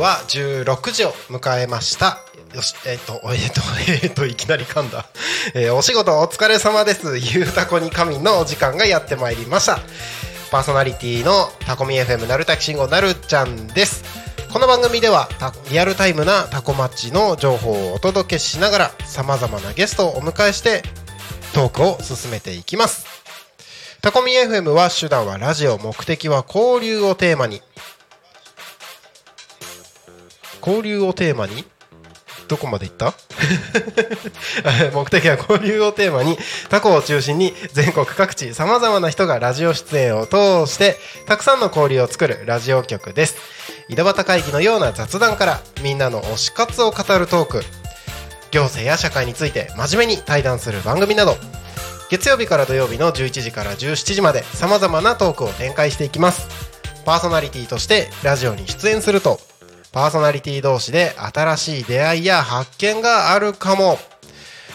は16時を迎えました。よしえっ、と えっ、とえっ、といきなり噛んだ、えお仕事お疲れ様です。ゆうたこに神のお時間がやってまいりました。パーソナリティのタコミ FM なるたきしんごなるちゃんです。この番組ではリアルタイムなタコマッチの情報をお届けしながらさまざまなゲストをお迎えしてトークを進めていきます。タコミ FM は手段はラジオ目的は交流をテーマに。交流をテーマに？どこまで行った？目的は交流をテーマにタコを中心に全国各地さまざまな人がラジオ出演を通してたくさんの交流を作るラジオ局です。井戸端会議のような雑談からみんなの推し活を語るトーク行政や社会について真面目に対談する番組など月曜日から土曜日の11時から17時までさまざまなトークを展開していきます。パーソナリティとしてラジオに出演するとパーソナリティ同士で新しい出会いや発見があるかも。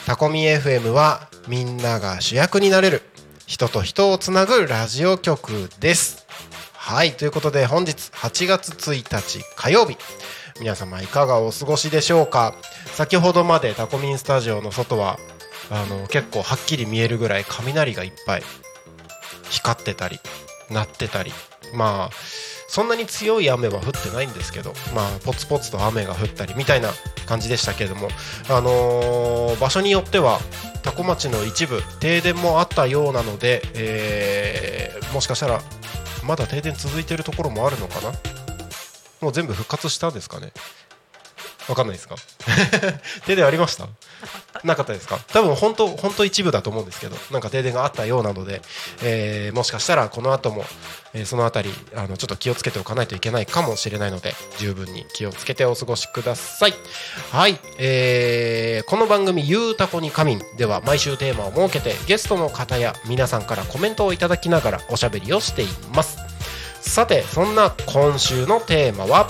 タコミ FM はみんなが主役になれる人と人をつなぐラジオ局です。はいということで本日8月1日火曜日。皆様いかがお過ごしでしょうか？先ほどまでタコミンスタジオの外はあの結構はっきり見えるぐらい雷がいっぱい光ってたり鳴ってたり。まあそんなに強い雨は降ってないんですけどまあポツポツと雨が降ったりみたいな感じでしたけれどもあのー場所によっては多古町の一部停電もあったようなので、えーもしかしたらまだ停電続いてるところもあるのかな？もう全部復活したんですかね？わかんないですか？停電ありました？なかったですか？多分本当本当一部だと思うんですけどなんか停電があったようなので、えーもしかしたらこの後も、えーそのあたりあのちょっと気をつけておかないといけないかもしれないので十分に気をつけてお過ごしください。はい、えーこの番組「ゆうたこに仮眠」では毎週テーマを設けてゲストの方や皆さんからコメントをいただきながらおしゃべりをしています。さてそんな今週のテーマは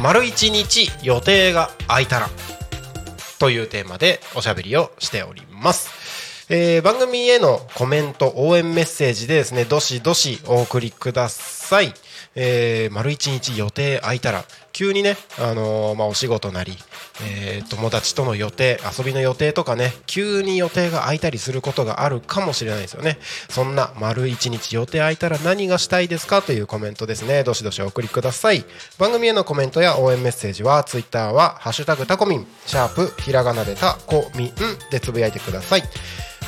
丸一日予定が空いたらというテーマでおしゃべりをしております。えー番組へのコメント応援メッセージでですねどしどしお送りください、えー丸一日予定空いたら急にね、あのーまあ、お仕事なり、えー友達との予定遊びの予定とかね急に予定が空いたりすることがあるかもしれないですよね。そんな丸一日予定空いたら何がしたいですかというコメントですね。どしどしお送りください。番組へのコメントや応援メッセージはツイッターは「ハッシュタグタコミン」シャープひらがなでタコミンでつぶやいてください。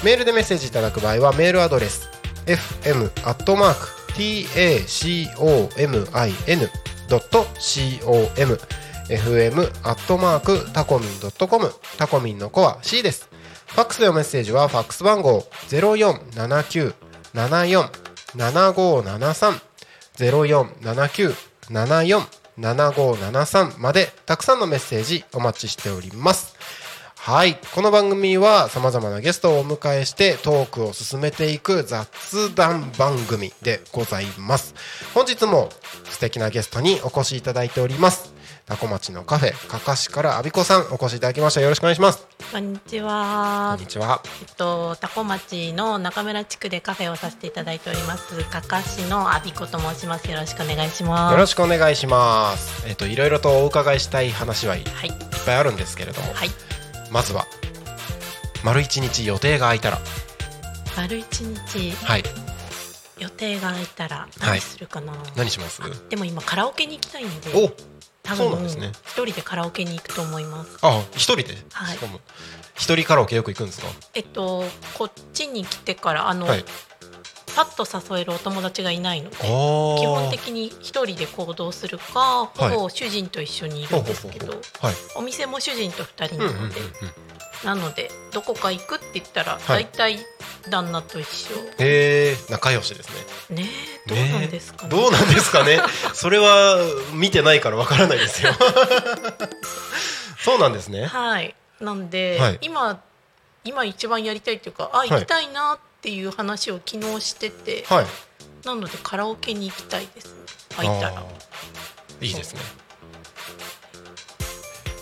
メールでメッセージいただく場合はメールアドレス fm アットマーク tacomin.com fm アットマークタコミン .com タコミンの子は C です。ファックスでのメッセージはファックス番号0479747573 0479747573までたくさんのメッセージお待ちしております。はいこの番組はさまざまなゲストをお迎えしてトークを進めていく雑談番組でございます本日も素敵なゲストにお越しいただいておりますタコ町のカフェかかしからあびこさんお越しいただきましたよろしくお願いしますこんにちこはんに。ちはえっと多古町の中村地区でカフェをさせていただいております。かかしのあびこと申します。よろしくお願いします。よろしくお願いしますえっといろいろとお伺いしたい話はいっはいぱいあるんですけれどもはい。まずは丸一日予定が空いたら。丸一日はい。予定が空いたらはい。何するかな。何します？でも今カラオケに行きたいんで。お多分そうなんですね。一人でカラオケに行くと思います。あ一人で、はい。一人カラオケよく行くんですか？えっとこっちに来てからあの、はいパッと誘えるお友達がいないの。で。基本的に一人で行動するか、ほぼ主人と一緒にいるんですけど、はい。お店も主人と二人なので、なのでどこか行くって言ったらはい。大体旦那と一緒、へえ仲良しですね。ねえどうなんですかね。どうなんですかね。それは見てないからわからないですよ。そうなんですね。はい。なんで、はい。今今一番やりたいっていうかあい。行きたいなっていう話を昨日してて、はい。なのでカラオケに行きたいです。空いたら。いいですね。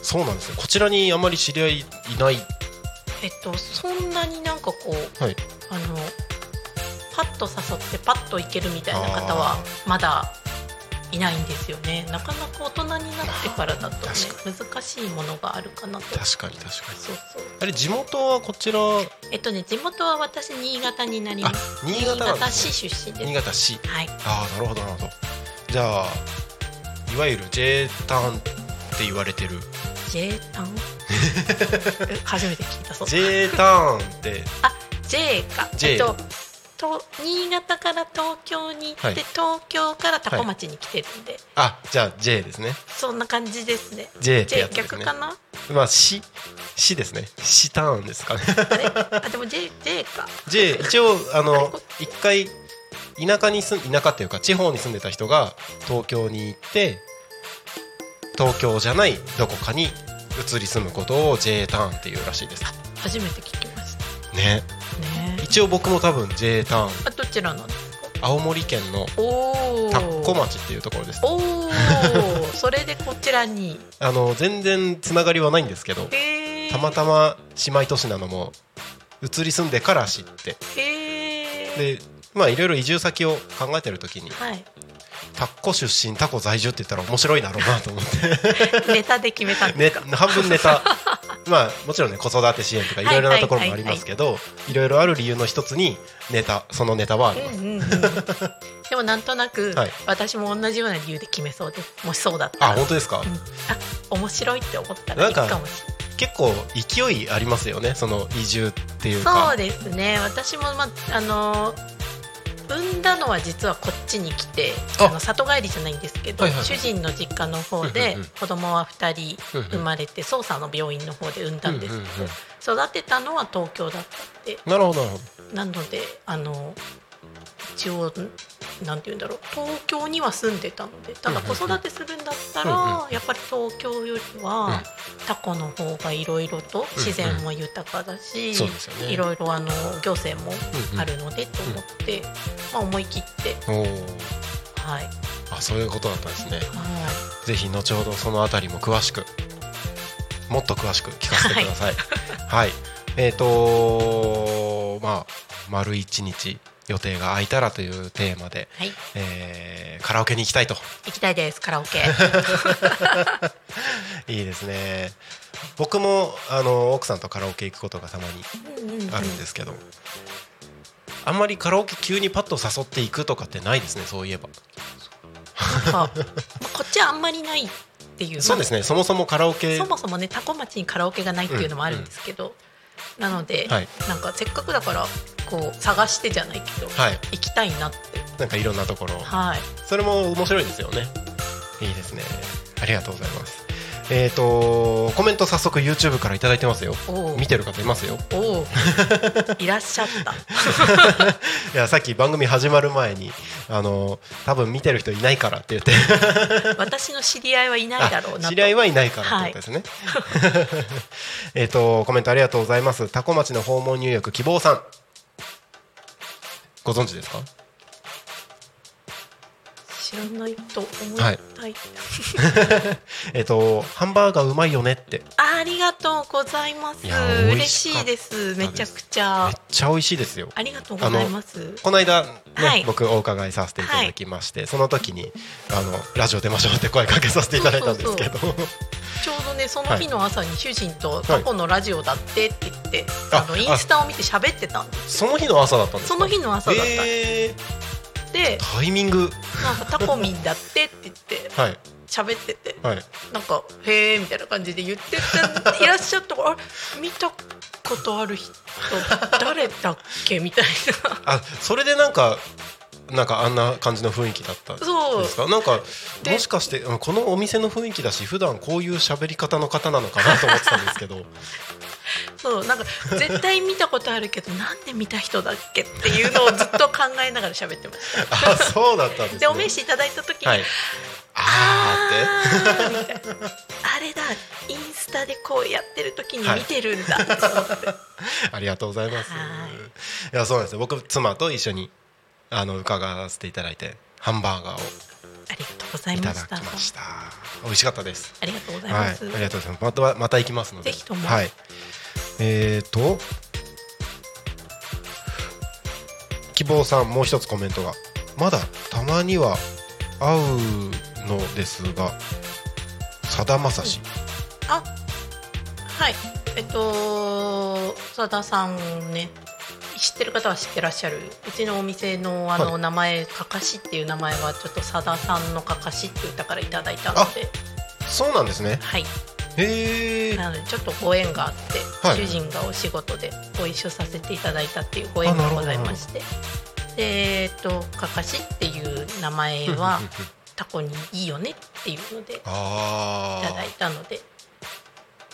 そうなんですね。こちらにあまり知り合いいない？えっとそんなになんかこうはい。あのパッと誘ってパッと行けるみたいな方はまだいないんですよね。なかなか大人になってからだとね確難しいものがあるかなと。確かに確かに。そうそう。あれ地元はこちら？えっとね地元は私新潟になりあます。新潟なんです、市ね、出身です。新潟市。はい。ああなるほどなるほど。じゃあいわゆる J ターンって言われてる。J タン？え初めて聞いたそう J ターンって。あ J か。J えっとと新潟から東京に行って、はい。東京から多古町に来てるんで、あじゃあ J ですね。そんな感じですね。J ってやつね。逆かな？まあ市市ですね。市ターンですかね。あれ？あでも J, J か。J 一応あのこ一回田舎に住ん田舎っていうか地方に住んでた人が東京に行って東京じゃないどこかに移り住むことを J ターンっていうらしいです。初めて聞きました。ね。ね一応僕も多分 J ターン。あどちらなんですか青森県の田子町っていうところです。おお それでこちらに。あの全然つながりはないんですけどたまたま姉妹都市なのも移り住んでから知って。でまあいろいろ移住先を考えてる時にはい。タコ出身タコ在住って言ったら面白いだろうなと思って。ネタで決めたんでねすか、半分ネタまあもちろんね子育て支援とかいろいろなところもありますけどいろいろある理由の一つにネタそのネタはあります、うんうんうん、でもなんとなく、はい。私も同じような理由で決めそうですもしそうだった。らあ本当ですか、うん、あ面白いって思ったらないんかいかもし結構勢いありますよねその移住っていうれか。ないそうですね。私も、まあの産んだのは実はこっちに来てあ。あの里帰りじゃないんですけど、はいはいはい。主人の実家の方うんで子供は2人生まれて捜査の病院の方で産んだんです。けど、育てたのは東京だったってなるほど。なのであの一応なんて言うんだろう。東京には住んでたのでただ子育てするんだったら、うんやっぱり東京よりうん。は、タコの方がいろいろと自然も豊かだし、いろいろあの行政もあるのでと思って、まあ、思い切ってはい、あそういうことだったんですね。はぜひ後ほどそのあたりも詳しくもっと詳しく聞かせてください。はい、えっ、とまあ丸一日予定が空いたらというテーマで、い、はい、えーカラオケに行きたいと。行きたいですカラオケ。いいですね。僕もあの奥さんとカラオケ行くことがたまにうんうんうん。あるんですけど、あんまりカラオケ急にパッと誘っていくとかってないですねそういえば。なんかまあこっちはあんまりないっていう。そうですねそもそもカラオケそもそもね多古町にカラオケがないっていうのもあるんですけど、なので、はい。なんかせっかくだからこう探してじゃないけど、はい。行きたいなって。なんかいろんなところはい。それも面白いですよね。いいですね。ありがとうございますえっ、とコメント早速 YouTube から頂いただいてますよ。見てる方いますよ。おお いらっしゃった。いやさっき番組始まる前にあの多分見てる人いないからって言って。私の知り合いはいないだろうなと。知り合いはいないからってことですね、えっとコメントありがとうございます。タコ町の訪問入浴希望さん。ご存知ですか？知らないと思いはい。たい、えっとハンバーガーうまいよねって。あありがとうございます。嬉味しいです。めちゃくちめゃっちゃ美味しいですよ。ありがとうございます。この間、ねはい。僕お伺いさせていただきまして、その時にあのラジオ出ましょうって声かけさせていただいたんですけど。ちょうどねその日の朝に主人とタコのラジオだってって言って、ああのインスタを見て喋ってたんですその日の朝だったんですか？その日の朝だった。んえでー、タイミング。なんかタコミンだってって言ってはい。喋っててはい。なんか「へえ」みたいな感じで言ってていらっしゃったからあれ見たことある人誰だっけみたいあそれでなんかなんかあんな感じの雰囲気だったんなそう。ですかなんかでもしかしてうんこのお店の雰囲気だし普段こういう喋り方の方なのかなと思ってたんですけど。そうなんか絶対見たことあるけどなんで見た人だっけっていうのをずっと考えながら喋ってました。あそうだったんですね。でお名刺いただいた時に、はい。あーって。あれだインスタでこうやってる時に見てるんだと思って、ありがとうございます。はい。いやそうなんですよ。僕妻と一緒にあの伺わせていただいてハンバーガーをありがとうございましただきました。美味しかったです。ありがとうございはい、あます、りがとうございます。またまた行きますので。ぜひともはい。えっ、ー、と希望さんもう一つコメントがまだたまには会うのですがさだまさしあはいえっと佐田さんね知ってる方は知ってらっしゃる？うちのお店のあの、はい。名前かかしっていう名前はちょっと佐田さんのかかしって歌からいただいたので。そうなんですね。はい。へえ。なのでちょっとご縁があって、はい主人がお仕事でご一緒させていただいたっていうご縁がございまして。でえっとかかしっていう名前はタコにいいよねっていうのでいあただいたので、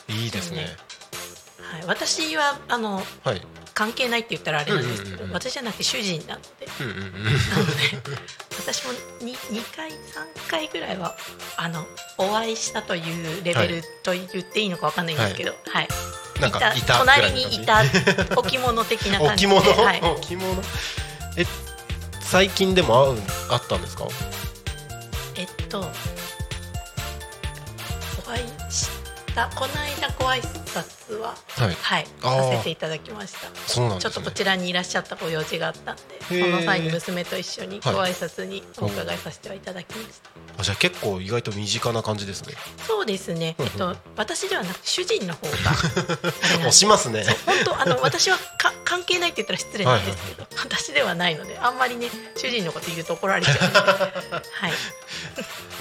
あいいですねはい、私はあのはい。関係ないって言ったらあれなんですけど、うんうんうんうん。私じゃなくて主人なので。うんうんうん。なので私も 2, 2回3回ぐらいはあのお会いしたというレベルと言っていいのかわかんないんですけど、はい。なんかいた隣にいた置物的なじ感じで置物、はい、置物？え最近でも会うあったんですか？えっとお会いしたこの間ご挨拶ははい。はい。させていただきました。そうなんね。ちょっとこちらにいらっしゃったご用事があったんでその際に娘と一緒にごはい。挨拶にお伺いさせてはいただきました、あじゃあ結構意外と身近な感じですね。そうですね、うんえっと、私ではなくて主人の方が 押しますね。本当あの私はか関係ないって言ったら失礼なんですけど、私ではないのであんまりね主人のこと言うと怒られちゃう はい。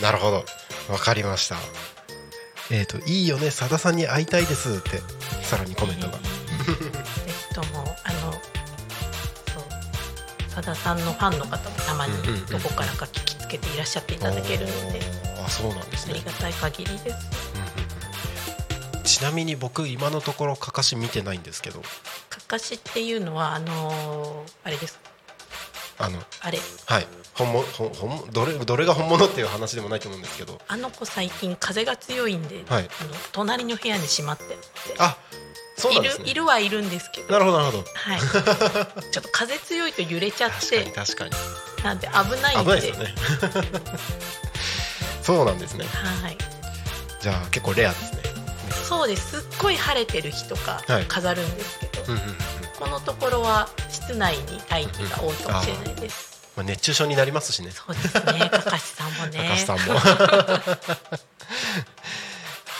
なるほど。わかりましたえっ、といいよねさださんに会いたいですってさらにコメントが、ぜひともあのそうさださんのファンの方もたまにうんうんうんどこからか聞きつけていらっしゃっていただけるので、おーあそうなんですね。ありがたい限りです。うんうんうん。ちなみに僕今のところかかし見てないんですけど。かかしっていうのはあのーあれですあのあれ。はい。本物本本物どれどれが本物っていう話でもないと思うんですけど。あの子最近風が強いんで、はい。あの隣の部屋にしまってあそうなんいるですね。いるはいるんですけど。なるほどなるほど。はい、ちょっと風強いと揺れちゃって。確かになんで危ないんで。危ないですよね。そうなんですね。はい、じゃあ結構レアですね。そうです。すっごい晴れてる日とかはい。飾るんですけど、うんうんうんこのところは室内に待機が多いかもしれないです、まあ、熱中症になりますしね。そうですね。かかしさんもね。高橋さんも。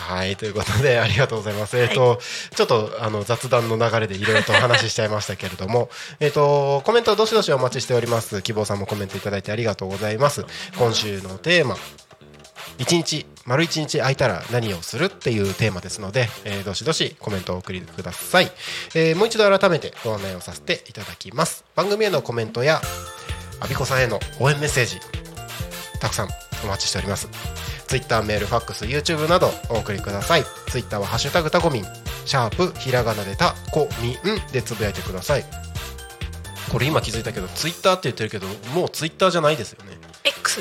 はいということでありがとうございます、えっ、とちょっとあの雑談の流れでいろいろとお話ししちゃいましたけれども えっとコメントどしどしお待ちしております。希望さんもコメントいただいてありがとうございます。今週のテーマ一日丸一日空いたら何をするっていうテーマですので、えーどしどしコメントをお送りください、えーもう一度改めてご案内をさせていただきます。番組へのコメントやアビコさんへの応援メッセージたくさんお待ちしております。ツイッターメールファックス YouTube などお送りください。ツイッターは「ハッシュタグタコミン」シャープひらがなでタコミンでつぶやいてください。これ今気づいたけどツイッターって言ってるけどもうツイッターじゃないですよね。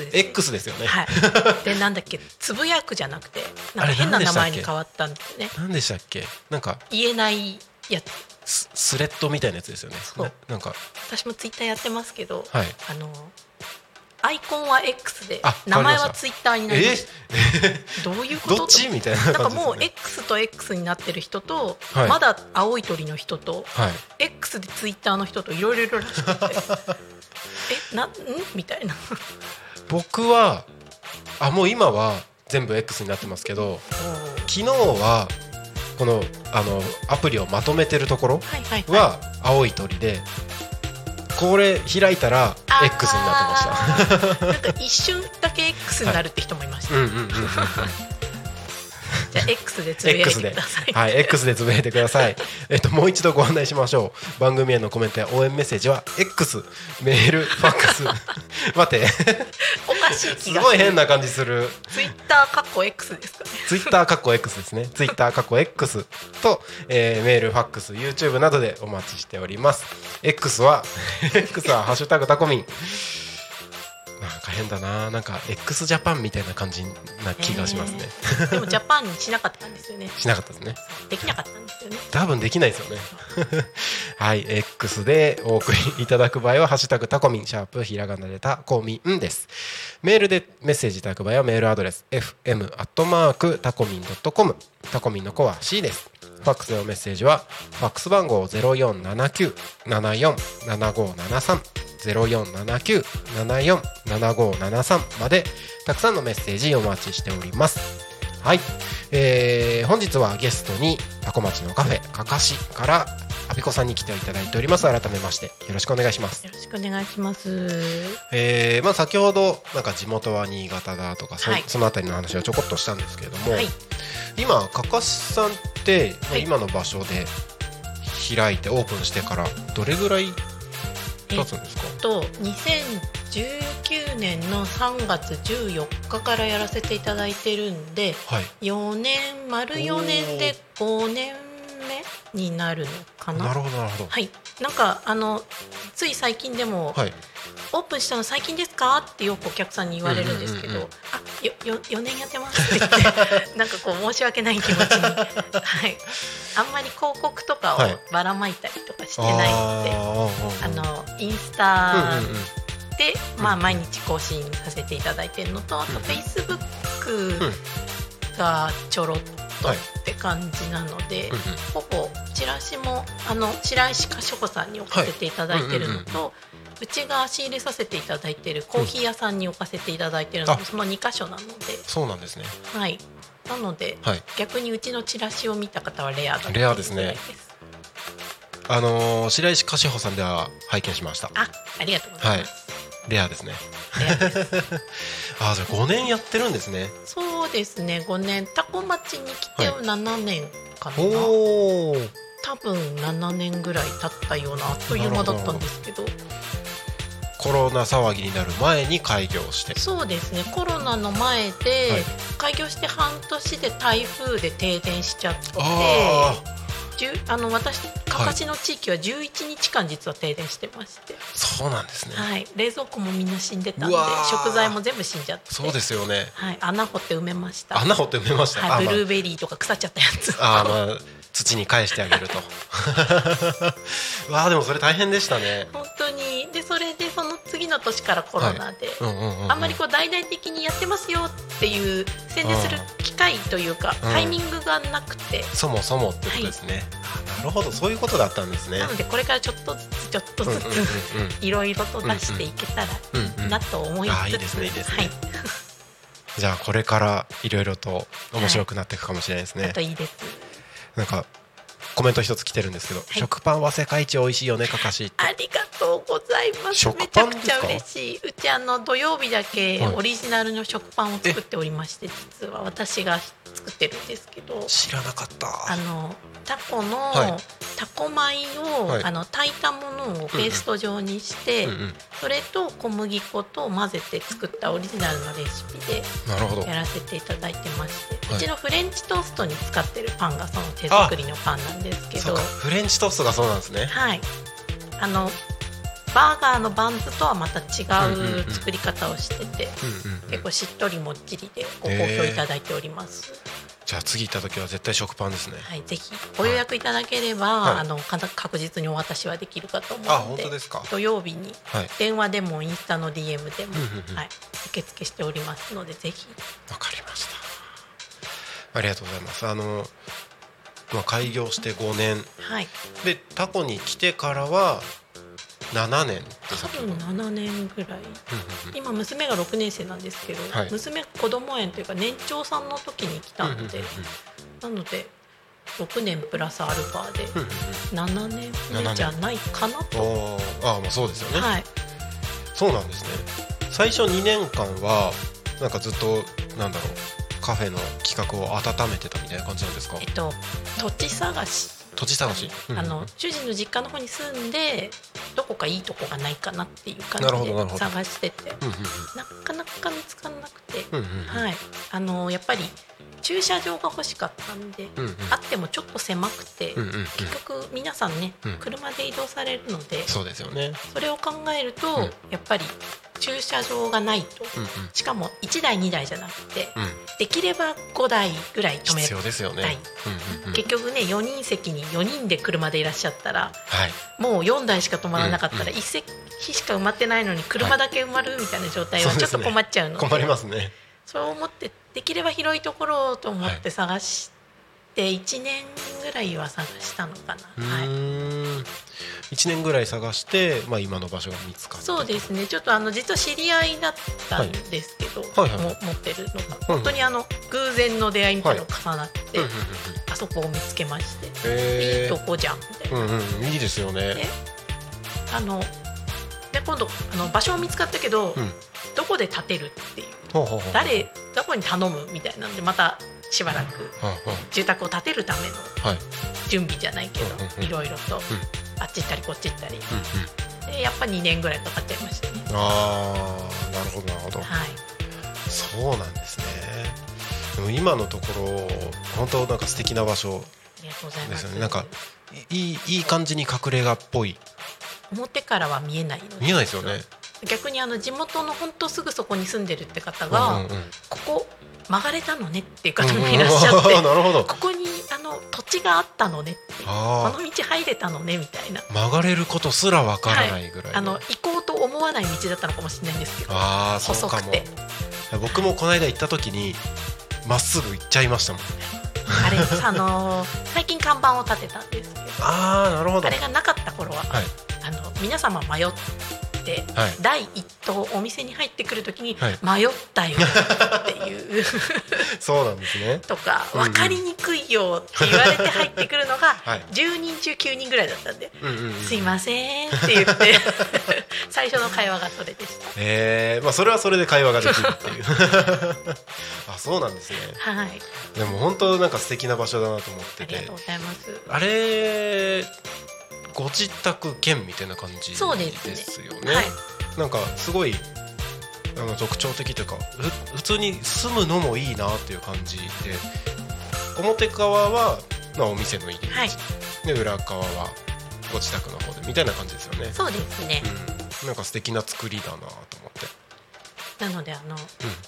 X です X ですよね、はい。でなんだっけつぶやくじゃなくてなんか変な名前に変わったんですね。何でしたっけ？なんか言えないやつ。ススレッドみたいなやつですよね。ななんか。私もツイッターやってますけど、はい。あのアイコンは X であ名前はツイッターになりまえしたどういうこと？どっちみたいななんかもうね X と X になってる人と、はい。まだ青い鳥の人とはい。X でツイッターの人といろいろいるらしくて。えなんん？みたいな僕はあもう今は全部 X になってますけど昨日はこのあのアプリをまとめてるところはいはいは青い鳥でこれ開いたら X になってました。たなんか一瞬だけ X になるって人もいました、うんうんうんうんじゃあ X でつぶやいてください、はい X でつぶやいてください。えっともう一度ご案内しましょう。番組へのコメントや応援メッセージは X メールファックス。待って。おかしい気がすごい変な感じする。ツイッターかっこ X ですかね。ツイッターかっこ X ですね。ツイッターかっこ X と、えーメール、ファックス、YouTube などでお待ちしております。X は、X はハッシュタグタコミン。なんか変だな。なんか x ジャパンみたいな感じな気がしますね、えー、でもジャパンにしなかったんですよね。しなかったですね。できなかったんですよね。多分できないですよね。はい X でお送りいただく場合は「ハッシュタグタコミン」シャープひらがなでタコミンです。メールでメッセージいただく場合はメールアドレス fm アットマークタコミンドットコム。タコミンの子は C です。ファックスのメッセージはファックス番号0479747573 0479747573までたくさんのメッセージお待ちしております。はい、えー、本日はゲストにタコ町のカフェかかしからアビコさんに来ていただいております。改めましてよろしくお願いします。よろしくお願いします。えー、まあ先ほどなんか地元は新潟だとかそ,、はい。そのあたりの話をちょこっとしたんですけれども、はい。今かかしさんって、まあはい。今の場所で開いてオープンしてからどれぐらい経つんですかと2019年の3月14日からやらせていただいてるんではい。4年丸4年で5年目になるのかな？なるほどなるほど。はいなんかあのつい最近でも、はい。オープンしたの最近ですか？ってよくお客さんに言われるんですけど、うんうんうんうん。あよよ4年やってますって。言ってなんかこう申し訳ない気持ちに、はい、あんまり広告とかをはい。ばらまいたりとかしてないので、ああのインスータうんうんうん。で、まあ、毎日更新させていただいてるのとあとうんフェイスブックがちょろっとはい。って感じなので、ほぼチラシもあの白石かしょこさんに置かせていただいてるのと、うちが仕入れさせていただいてるコーヒー屋さんに置かせていただいてるので、あ。その2箇所なので、そうなんですね。はい、なのではい。逆にうちのチラシを見た方はレアだレアですね。あのー白石かしほさんでは拝見しました。あありがとうございます、レアですね。レアです あーじゃあ5年やってるんですね。そうですね。5年。タコ町に来てはい。7年かな、おお多分7年ぐらい経ったようなあっという間だったんですけど。コロナ騒ぎになる前に開業して。そうですね。コロナの前で、はい。開業して半年で台風で停電しちゃってあの私かかしの地域は11日間実は停電してまして、そうなんですね。はい、冷蔵庫もみんな死んでたんで食材も全部死んじゃって。そうですよね。はい、穴掘って埋めました。穴掘って埋めました、はい、ブあ。ルーベリーとか腐っちゃったやつ。まあ、まあ土に返してあげると。うわあでもそれ大変でしたね。本当次の年からコロナで、あんまりこう大々的にやってますよっていう宣伝する機会というか、うん。タイミングがなくて、そもそもってことですね、あなるほど。そういうことだったんですね。なのでこれからちょっとずつちょっとずついろいろと出していけたらなと思いつつ、いいですねいいですね。はい、じゃあこれからいろいろと面白くなっていくかもしれないですね、あといいです。なんかコメント一つ来てるんですけど、い。食パンは世界一美味しいよねかかしありがとうございます。食めちゃくちゃ嬉しい。うちあの土曜日だけはい。オリジナルの食パンを作っておりまして実は私が作ってるんですけど知らなかった。あのタコの、はい。タコ米を、はい。あの炊いたものをペースト状にして、うんうんそれと小麦粉と混ぜて作ったオリジナルのレシピでやらせていただいてまして、はい。うちのフレンチトーストに使ってるパンがその手作りのパンなんですけどフレンチトーストがそうなんですね。はい。あのバーガーのバンズとはまた違う作り方をしてて、結構しっとりもっちりでご好評いただいております。じゃあ次行った時は絶対食パンですね。はい、ぜひ。ご予約いただければ、はい。あの確実にお渡しはできるかと思うあので本当ですか？土曜日に。はい。電話でもインスタの DM でも、うんうんうん。はい、受付しておりますのでぜひ。わかりました。ありがとうございます。あのまあ開業して5年。はい。でタコに来てからは7年多分7年ぐらい。今娘が6年生なんですけど、はい。娘子供園というか年長さんの時に来たので、なので6年プラスアルファでうんうん7年目じゃないかなと、あーまあそうですよね、はい。そうなんですね。最初2年間はなんかずっとなんだろうカフェの企画を温めてたみたいな感じなんですか？えっと土地探し土地探し、うん。あの主人の実家の方に住んでどこかいいとこがないかなっていう感じで探してて。なかなか見つからなくて、はい、あのやっぱり駐車場が欲しかったんで、うんうん。あってもちょっと狭くて、うんうんうん。結局皆さんね、うん。車で移動されるのでそうですよね。それを考えると、うん。やっぱり駐車場がないと、うんうん。しかも1台2台じゃなくてうん。できれば5台ぐらい。止め必要ですよね、はいうんうん。うん結局ね4人席に4人で車でいらっしゃったらはい。もう4台しか止まらなかったらうん1席しか埋まってないのに車だけ埋まるみたいな状態はちょっと困っちゃうので,、困りますね。そう思ってできれば広いところをと思って探して1年ぐらいは探したのかうな、はい、1年ぐらい探して、まあ、今の場所が見つかったそうですね。ちょっとあの実は知り合いだったんですけど、はいはいも持ってるのが。本当にあの偶然の出会いみたいなのが重なって、うんうんうんうん。あそこを見つけまして、いいへとこじゃんみたいな。ーうんうん。いいですよね。であので今度あの場所は見つかったけど、うん。どこで建てるっていう。ほうほうほう誰どこに頼むみたいなのでまたしばらく住宅を建てるための準備じゃないけどいろいろとあっち行ったりこっち行ったり。うんうん。でやっぱ2年ぐらいかかっちゃいましたね。ああなるほどなるほど。はいそうなんですね。でも今のところ本当なんか素敵な場所でます。すよね。なんかいいいい感じに隠れ家っぽい。表からは見えない見えないですよね。逆にあの地元の本当すぐそこに住んでるって方が、うんうんうん。ここ曲がれたのねっていう方もいらっしゃって、うんなるほど。ここにあの土地があったのね。ってこあの道入れたのねみたいな。あ曲がれることすらわからないぐらいあの行こうと思わない道だったのかもしれないんですけどああそうかも。細くて。僕もこの間行った時にまっすぐ行っちゃいましたもん。あれ あのー最近看板を立てたんですけどああなるほど。あれがなかった頃は、はい。あの皆様迷って、はい。第一党お店に入ってくる時に、はい。迷ったよっていう。そうなんですね。とか分かりにくいよって言われて入ってくるのが はい。10人中9人ぐらいだったんでうんうんうん「すいません」って言って 最初の会話がそれでした。えー、まあそれはそれで会話ができるっていう。あそうなんですね。はい、でも本当なんか素敵な場所だなと思ってて。ありがとうございます。あれご自宅兼みたいな感じですよね。はい、なんかすごいあの特徴的というかふ普通に住むのもいいなっていう感じで表側は、まあ、お店の入り口、はい。で裏側はご自宅の方でみたいな感じですよね、そうですね。うん、なんか素敵な作りだなと思ってなのであの、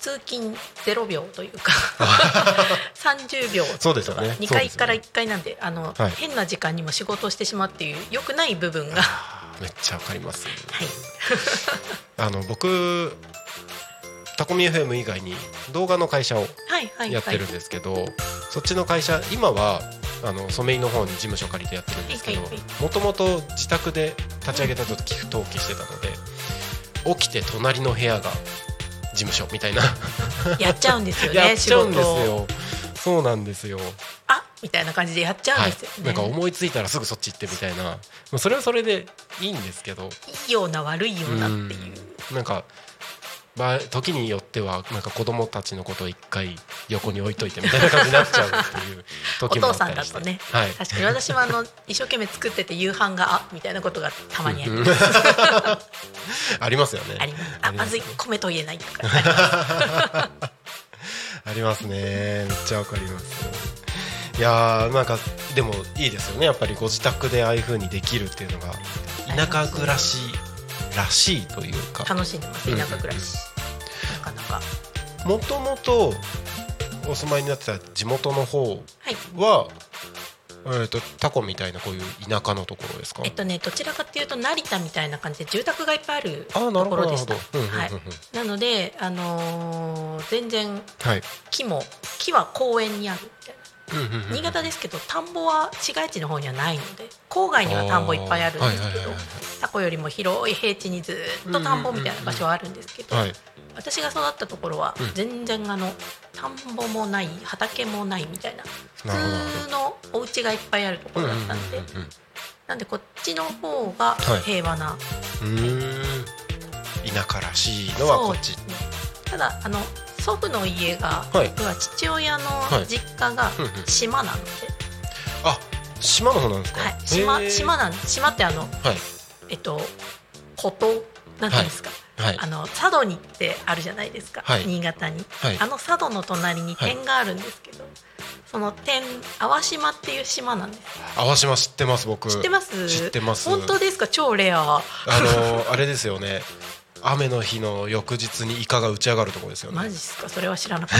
通勤ゼロ秒というか30 秒そうですよね。2階から1階なんであの、はい。変な時間にも仕事をしてしまうっていう良くない部分が、はめっちゃわかります。い、あの僕タコミ FM 以外に動画の会社をはいはいやってるんですけど、そっちの会社今はあの染井の方に事務所借りてやってるんですけどはいはいはい。もともと自宅で立ち上げた時登記してたので起きて隣の部屋が事務所みたいな。やっちゃうんですよ やねっちゃうんですよ。そうなんですよ。あみたいな感じでやっちゃうんはいですよね、なんか思いついたらすぐそっち行ってみたいな。まあそれはそれでいいんですけど。いいような悪いようなっていう。うん。なんか場合時によってはなんか子供たちのことを一回横に置いといてみたいな感じになっちゃうっていうお時もあ父さったりして。んだとね、はい。確かに。私もあの一生懸命作ってて夕飯があみたいなことがたまにあります、ありますよね。あります。あまずい米と言えないとか。ありますね。めっちゃわかります。いやーなんかでもいいですよね。やっぱりご自宅でああいう風にできるっていうのが田舎暮らしらしいというか。楽しんでます田舎暮らし、なかなか。もともとお住まいになってた地元の方はい。は、えー、とタコみたいなこういう田舎のところですか？えっとねどちらかっていうと成田みたいな感じで住宅がいっぱいあるところでしたなのであのー全然はい。木も木は公園にあるみたいな新潟ですけど田んぼは市街地の方にはないので郊外には田んぼいっぱいあるんですけどはいはいはいはい。タコよりも広い平地にずっと田んぼみたいな場所はあるんですけど、はい私が育ったところはうん全然あの田んぼもない畑もないみたいな普通のお家がいっぱいあるところだったんで、なんでこっちの方がはい。平和な、うんうん。うんうーん田舎らしいのはこっち。ただあの祖父の家が、はい。父親のはい。実家が島なので、あ島の方なんですか？はい、島島なん島ってあのはい。えっと孤島なんていうんですか、はい。あの佐渡にってあるじゃないですか、はい。新潟に、はい。あの佐渡の隣に点があるんですけど、その点淡島っていう島なんです。淡島知ってます僕。知ってます？知ってます。本当ですか？超レア。あのあれですよね雨の日の翌日にイカが打ち上がるところですよね。マジっすか？それは知らなかっ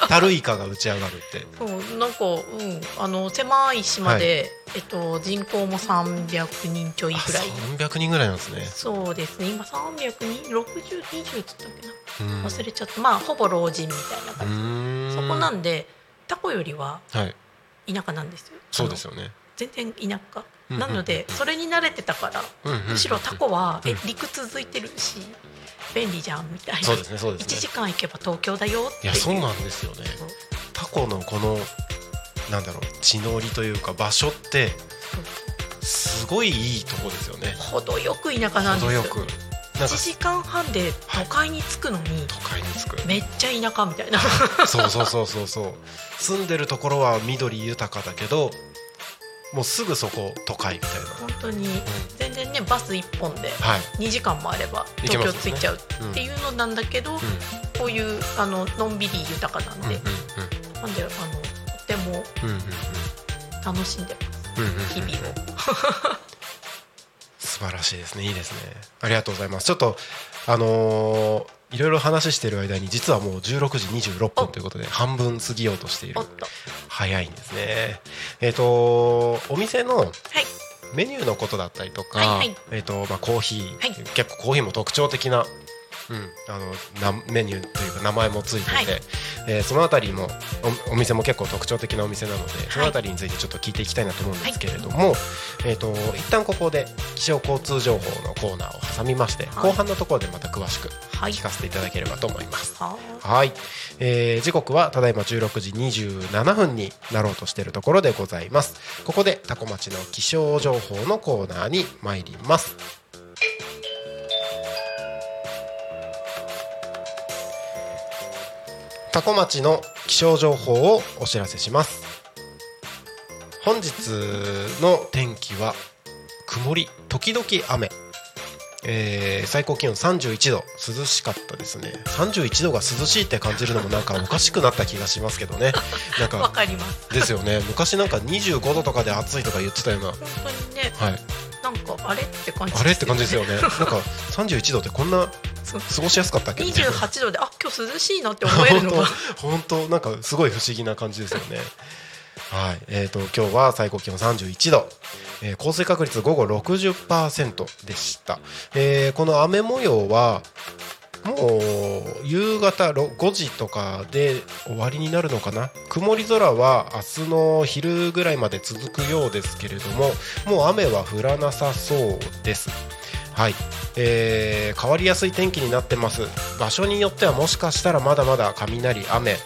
た。タルイカが打ち上がるって。そうなんかうんあの狭い島で、えっと人口も300人ちょいぐらい。300人ぐらいなんですね。そうですね。今300人？6020っつったっけな？うん。忘れちゃった。まあほぼ老人みたいなう感じそこなんでタコよりははい。田舎なんですよ。そうですよよね全然田舎。うんなのでそれに慣れてたからむしろタコはうん。え陸続いてるし便利じゃんみたいな。そうですねそうで1すね。時間行けば東京だよっていう。いやそうなんですよね。タコのこのなんだろう地のりというか場所ってすごいいいとこですよね。程よく田舎なんですよ。程よく。なんか1時間半で都会に着くのに都会に着く。めっちゃ田舎みたいな。そうそうそうそうそう。住んでるところは緑豊かだけどもうすぐそこ都会みたいな、本当に。全然ねバス1本ではい、2時間もあれば東京着いちゃうっていうのなんだけど、こういうあののんびり豊かなんで、なんであのとても楽しんでます。うん。日々を。素晴らしいですね。いいですね。ありがとうございます。ちょっとあのーいろいろ話している間に実はもう16時26分ということで半分過ぎようとしている。早いんですね。えっ、とお店のはい。メニューのことだったりとか、はいはい。えっ、とまあコーヒー、はい。結構コーヒーも特徴的な、うん、あのなメニューというか名前もついてて、はい。えーそのあたりもおお店も結構特徴的なお店なので、そのあたりについてちょっと聞いていきたいなと思うんですけれども、えっ、と一旦ここで気象交通情報のコーナーを挟みまして、はい。後半のところでまた詳しくはい。聞かせていただければと思います。ははい、えー時刻はただいま16時27分になろうとしているところでございます。ここでタコ町の気象情報のコーナーに参りますタコ町の気象情報をお知らせします。本日の天気は曇り時々雨。えー最高気温31度。涼しかったですね。31度が涼しいって感じるのもなんかおかしくなった気がしますけどね。なんかかります。ですよね。昔なんか25度とかで暑いとか言ってたような。本当にね。はい。なんかあれって感じあれって感じですよよね。なんか31度ってこんな過ごしやすかったっけ？みたいな28度であ今日涼しいなって思えるのが。本当なんかすごい不思議な感じですよね。はい、えー、と今日は最高気温31度、えー降水確率午後60%でした、えーこの雨模様はもう夕方ろ5時とかで終わりになるのかな？曇り空は明日の昼ぐらいまで続くようですけれどももう雨は降らなさそうですはい、えー変わりやすい天気になってます。場所によってはもしかしたらまだまだ雷雨。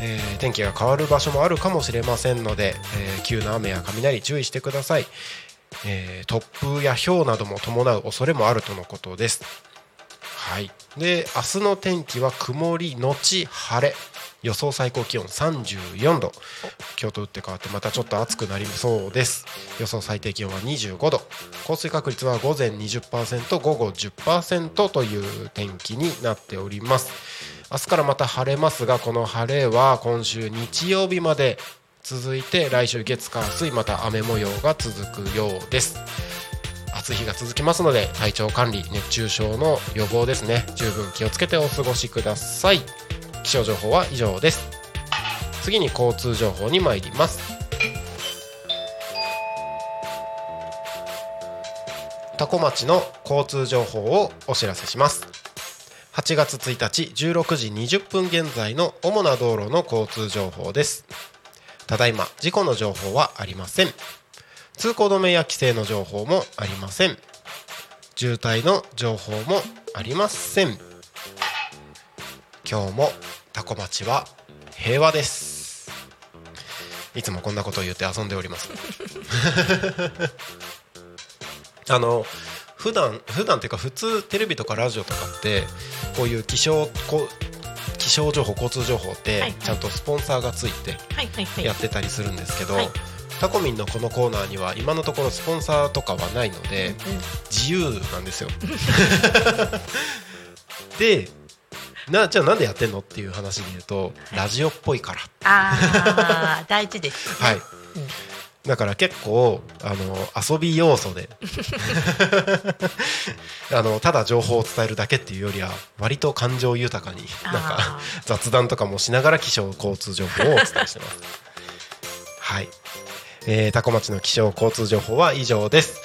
えー天気が変わる場所もあるかもしれませんので、えー急な雨や雷注意してください、えー突風や氷なども伴う恐れもあるとのことです。はい。で明日の天気は曇りのち晴れ。予想最高気温34度。今日と打って変わってまたちょっと暑くなりそうです。予想最低気温は25度。降水確率は午前20%午後10%という天気になっております。明日からまた晴れますがこの晴れは今週日曜日まで続いて来週月火水また雨模様が続くようです。暑い日が続きますので体調管理熱中症の予防ですね。十分気をつけてお過ごしください。気象情報は以上です。次に交通情報に参ります。多古町の交通情報をお知らせします。8月1日16時20分現在の主な道路の交通情報です。ただいま事故の情報はありません。通行止めや規制の情報もありません。渋滞の情報もありません。今日もタコ町は平和です。いつもこんなことを言って遊んでおります。あの普段普段っていうか普通テレビとかラジオとかってこういう気象こう気象情報交通情報っはい。てちゃんとスポンサーがついてやってたりするんですけど、はい。タコミンのこのコーナーには今のところスポンサーとかはないのでうん。自由なんですよ。でなじゃあなんでやってんのっていう話で言うとラジオっぽいからああ大事です、ね、はい。うんだから結構あの遊び要素で。あのただ情報を伝えるだけっていうよりは割と感情豊かになんか雑談とかもしながら気象交通情報をお伝えしてます。はい、えー、タコ町の気象交通情報は以上です。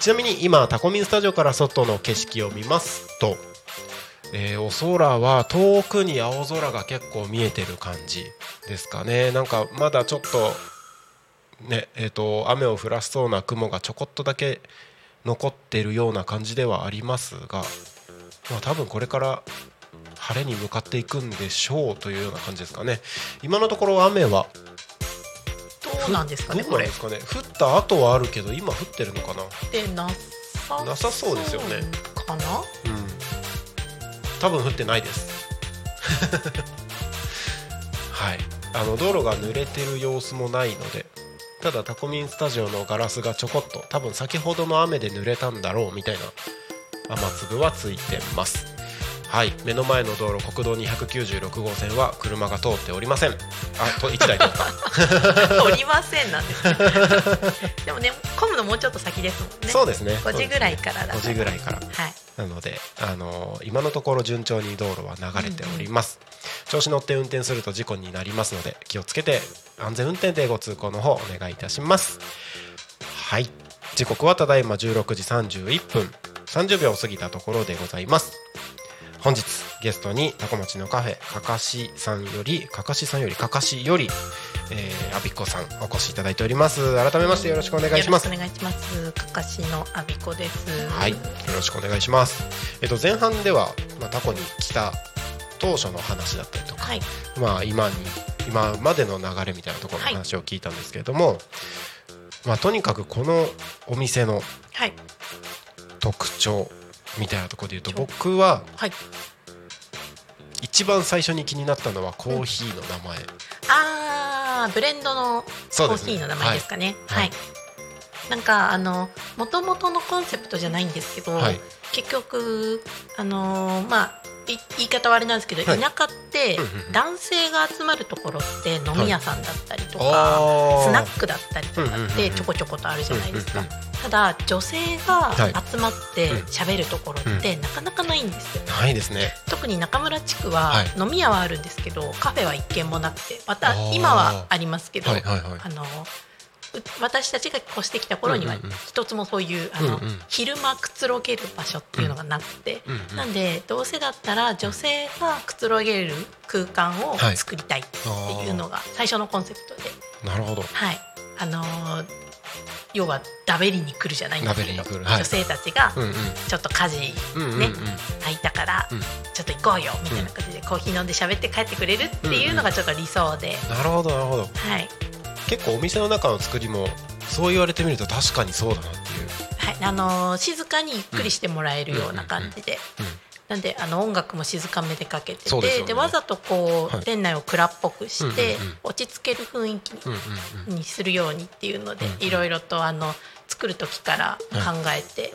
ちなみに今タコミンスタジオから外の景色を見ますとえー、お空は遠くに青空が結構見えてる感じですかね。なんかまだちょっとねえーと、雨を降らしそうな雲がちょこっとだけ残っているような感じではありますが、まあ、多分これから晴れに向かっていくんでしょうというような感じですかね。今のところ雨はどうなんですかねこれですかね。降った後はあるけど今降ってるのかな？でなさなさそうですよね。かな？うん多分降ってないです。はい。あの道路が濡れてる様子もないのでただタコミンスタジオのガラスがちょこっと多分先ほどの雨で濡れたんだろうみたいな雨粒はついてます。はい。目の前の道路国道296号線は車が通っておりません。あと1台通った。おりませんなんですねでもね混むのもうちょっと先ですもんね。そうですね。5時ぐらいからだ5時ぐらいから。はいなので、あのー、今のところ順調に道路は流れております、うん、調子乗って運転すると事故になりますので気をつけて安全運転でご通行の方お願いいたします。はい。時刻はただいま16時31分。30秒過ぎたところでございます本日ゲストにタコ町のカフェかかしさんよりかかしさんよりかかしよりえー、アビコさんお越しいただいております。改めましてよろしくお願いします。お願いします。かかしのアビコです。はい。よろしくお願いします。えっと前半ではまあタコに来た当初の話だったりとか、はい、まあ今に今までの流れみたいなところの話を聞いたんですけれども、はい、まあとにかくこのお店の特徴みたいなところで言うと僕は、はい、一番最初に気になったのはコーヒーの名前、うん、ああブレンドのコーヒーの名前ですかね、ね、はい、はい、なんかあのもともとのコンセプトじゃないんですけど、はい、結局あのー、まあ言い方はあれなんですけど、はい、田舎って男性が集まるところって飲み屋さんだったりとか、はい、スナックだったりとかってちょこちょことあるじゃないですか。ただ女性が集まって喋るところってなかなかないんですよ、ないですね。特に中村地区は飲み屋はあるんですけど、カフェは一軒もなくてまた今はありますけど、はいはいはい、あの私たちが越してきた頃には一つもそういうあの、昼間くつろげる場所っていうのがなくて、なんでどうせだったら女性がくつろげる空間を作りたいっていうのが最初のコンセプトで。なるほど、はい。あの要はダベリに来るじゃないんですけど、女性たちがちょっと家事ね空いたからちょっと行こうよみたいな感じでコーヒー飲んで喋って帰ってくれるっていうのがちょっと理想で、なるほどなるほど、はい、結構お店の中の作りもそう言われてみると確かにそうだなっていう。はいあのー、静かにゆっくりしてもらえるような感じで、なんであの音楽も静かめでかけててで、ね、わざとこう、はい、店内を暗っぽくして、落ち着ける雰囲気に,、にするようにっていうので、いろいろとあの作る時から考えて、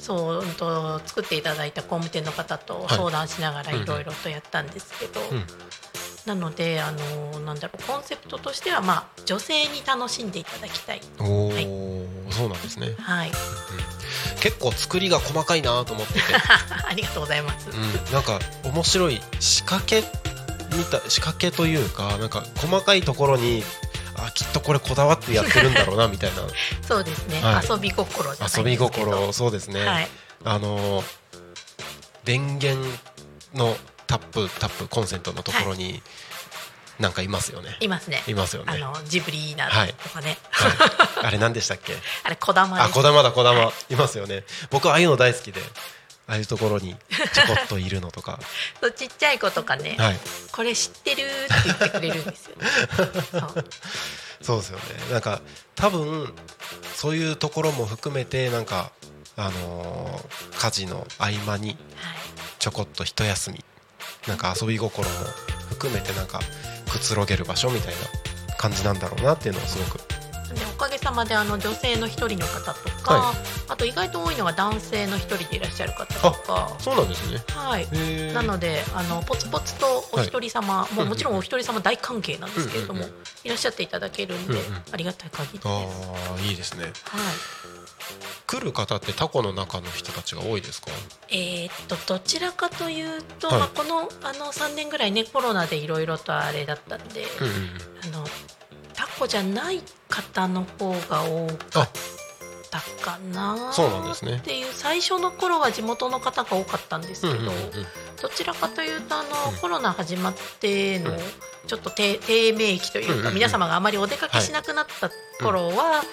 そうと作っていただいた工務店の方と相談しながらい。ろいろとやったんですけど、なのであのなんだろうコンセプトとしてはまあ女性に楽しんでいただきたい。おはい、そうなんですね。はい。うん、結構作りが細かいなと思ってて。ありがとうございます。うん、なんか面白い仕掛け見た仕掛けというかなんか細かいところにあきっとこれこだわってやってるんだろうなみたいな そうですね、はい、遊び心遊び心そうですね、はい、あの電源のタップタップコンセントのところに、はい、なんかいますよね。いますね。いますよね。あのジブリなとかね。はいはい、あれ何でしたっけ？あれ小玉あ小玉だ小玉、はい、いますよね。僕ああいうの大好きで。ああいうところにちょこっといるのとか そうちっちゃい子とかね、はい、これ知ってるって言ってくれるんですよね そうそうですよねなんか多分そういうところも含めてなんかあのー、家事の合間にちょこっと一休みなんか遊び心も含めてなんかくつろげる場所みたいな感じなんだろうなっていうのをすごく。でおかげさ様であの女性の一人の方とか、はい、あと意外と多いのが男性の一人でいらっしゃる方とか。そうなんですね。はい。なのであのポツポツとお一人様、はい、もうもちろんお一人様大歓迎なんですけれども、いらっしゃっていただけるんで、ありがたい限りです。ああいいですね。はい来る方ってタコの中の人たちが多いですか？えー、っとどちらかというと、はい、まあ、このあの3年ぐらいねコロナでいろいろとあれだったんで、うんうん、あのタコじゃない方の方が多かったかなそうなんですね。っていう最初の頃は地元の方が多かったんですけど、うんうんうん、どちらかというとあの、うん、コロナ始まってのちょっと低低迷期というか、うんうんうん、皆様があまりお出かけしなくなった頃は、はい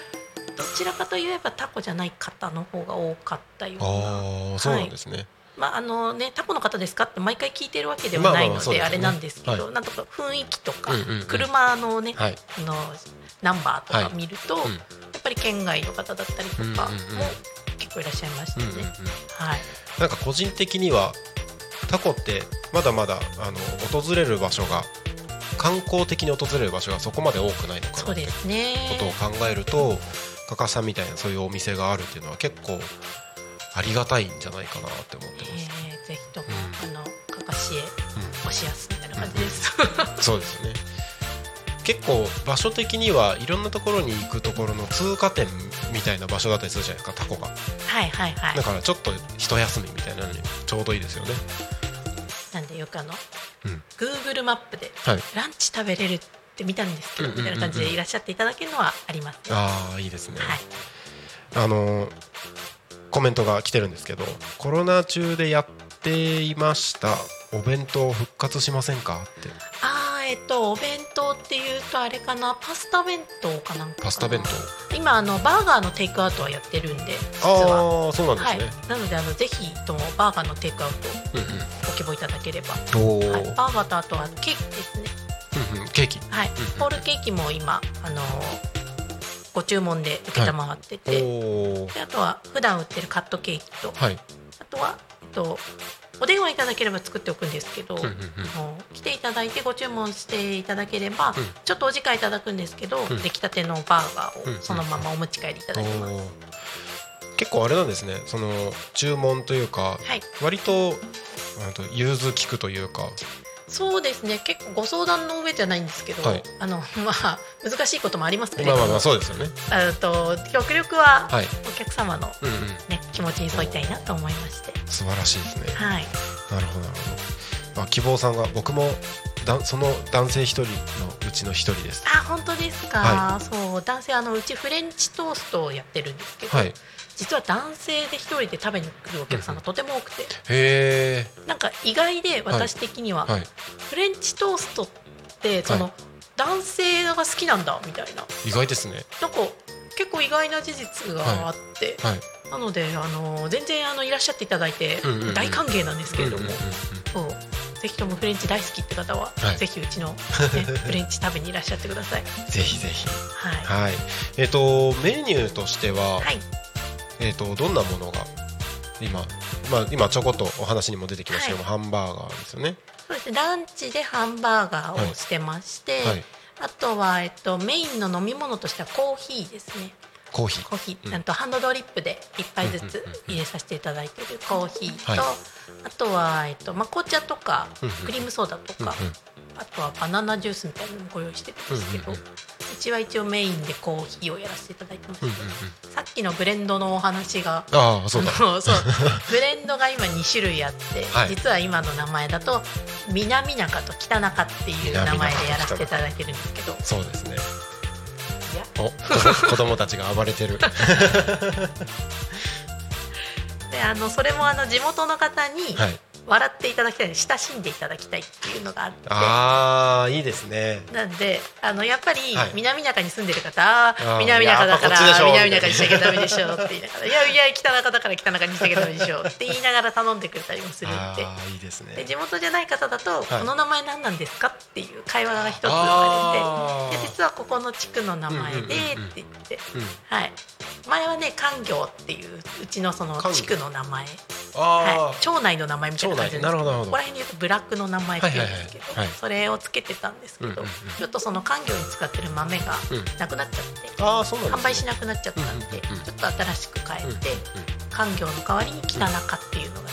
どちらかといえばタコじゃない方の方が多かったような。あそうなんですね、はいまああのね、タコの方ですかって毎回聞いてるわけではないのであれなんですけど、なんとか雰囲気とか、車のね、あのナンバーとか見ると、やっぱり県外の方だったりとかも結構いらっしゃいましたね。はい、なんか個人的にはタコってまだまだあの訪れる場所が観光的に訪れる場所がそこまで多くないのかなってことを考えるとかかさんみたいなそういうお店があるっていうのは結構ありがたいんじゃないかなって思ってます。えー、ぜひとも、うん、あのかかしへ押しやすみたいな感じです。うん、そうですね。結構場所的にはいろんなところに行くところの通過点みたいな場所だったりするじゃないですかタコがはいはいはいだからちょっと一休みみたいなのにちょうどいいですよねなんでよくあの、うん、Google マップでランチ食べれるっってみたんですけど、みたいな感じでいらっしゃっていただけるのはあります、ね、ああいいですね、はい、あのコメントが来てるんですけどコロナ中でやっていましたお弁当復活しませんかって。ああえっとお弁当っていうとあれかなパスタ弁当かなんかパスタ弁当？今あのバーガーのテイクアウトはやってるんで実は。あそうなんですね、はい、なのであのぜひともバーガーのテイクアウトご希望いただければ、うんうん、はい、バーガーとあとはケーキですねケーキ。はい、ホールケーキも今あのご注文で承ってて、はい、であとは普段売ってるカットケーキと、はい、あとはとお電話いただければ作っておくんですけど、うんうんうん、来ていただいてご注文していただければ、うん、ちょっとお時間いただくんですけど、うん、出来たてのバーガーをそのままお持ち帰りいただきます。うんうん、結構あれなんですね。その注文というか、はい、割と融通聞くというかそうですね。結構ご相談の上じゃないんですけど、はい、あの まあ難しいこともありますけれども、まあまあそうですよね。あと極力はお客様のね、はいうんうん、気持ちに沿いたいなと思いまして。素晴らしいですね。はい。なるほどなるほど。あ希望さんが僕もだその男性一人のうちの一人です。あ本当ですか、はい、そう男性あのうちフレンチトーストをやってるんですけど、はい実は男性で一人で食べに来るお客さんがとても多くて、へなんか意外で私的には、はいはい、フレンチトーストってその、男性が好きなんだみたいな。意外ですね。なんか結構意外な事実があって、はい、なのであの全然あのいらっしゃっていただいて大歓迎なんですけれども、ぜひともフレンチ大好きって方は、はい、ぜひうちの、ね、フレンチ食べにいらっしゃってください。ぜひぜひ。はい。はい、えっ、ー、とメニューとしては、はい、えーと、どんなものが今、まあ、今ちょこっとお話にも出てきましたけども、はい、ハンバーガーですよね。そうですね。ランチでハンバーガーをしてまして、はい。はい、あとは、えっと、メインの飲み物としてはコーヒーですね。コーヒー。コーヒー、うん、とハンドドリップで1杯ずつ入れさせていただいているコーヒーと、あとは、えっとまあ、紅茶とかクリームソーダとか、あとはバナナジュースみたいなのもご用意してるんですけど、うちは一応メインでコーヒーをやらせていただいてます、うんうんうん、さっきのブレンドのお話があそうだ。そう。ブレンドが今2種類あって、はい、実は今の名前だと南中と北中っていう名前でやらせていただいてるんですけど。そうですね。お子供たちが暴れてる。であのそれもあの地元の方に、はい笑っていただきたい親しんでいただきたいっていうのがあって。ああいいですね。なんであのやっぱり南中に住んでる方、はい、南中だから南中にしなきゃダメでしょって言いながらいやいや北中だから北中にしなきゃダメでしょって言いながら頼んでくれたりもするんでいいですね。で地元じゃない方だと、はい、この名前何なんですかっていう会話が一つ生まれてで実はここの地区の名前でって言って、はい。前はね官業っていううちのその地区の名前。はい、町内の名前みたいな感じですなるほどここら辺に言うとブラックの名前って言うんですけど、それをつけてたんですけど、ちょっとその官業に使ってる豆がなくなっちゃって、うん、あそうなん、ね、販売しなくなっちゃったんで、ちょっと新しく変えて、官、うん、業の代わりに北中っていうのが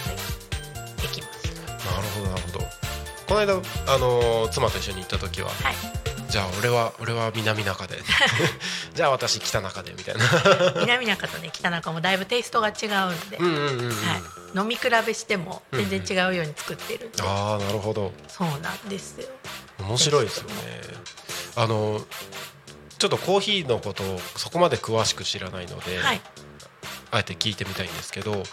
できました。なるほどなるほど。この間あの妻と一緒に行った時は、はいじゃあ俺は俺は南中で。じゃあ私北中でみたいな。南中とね北中もだいぶテイストが違うんで、飲み比べしても全然違うように作ってる。うんうん、ああなるほど。そうなんですよ。面白いですよね。あのちょっとコーヒーのことをそこまで詳しく知らないので、はい、あえて聞いてみたいんですけど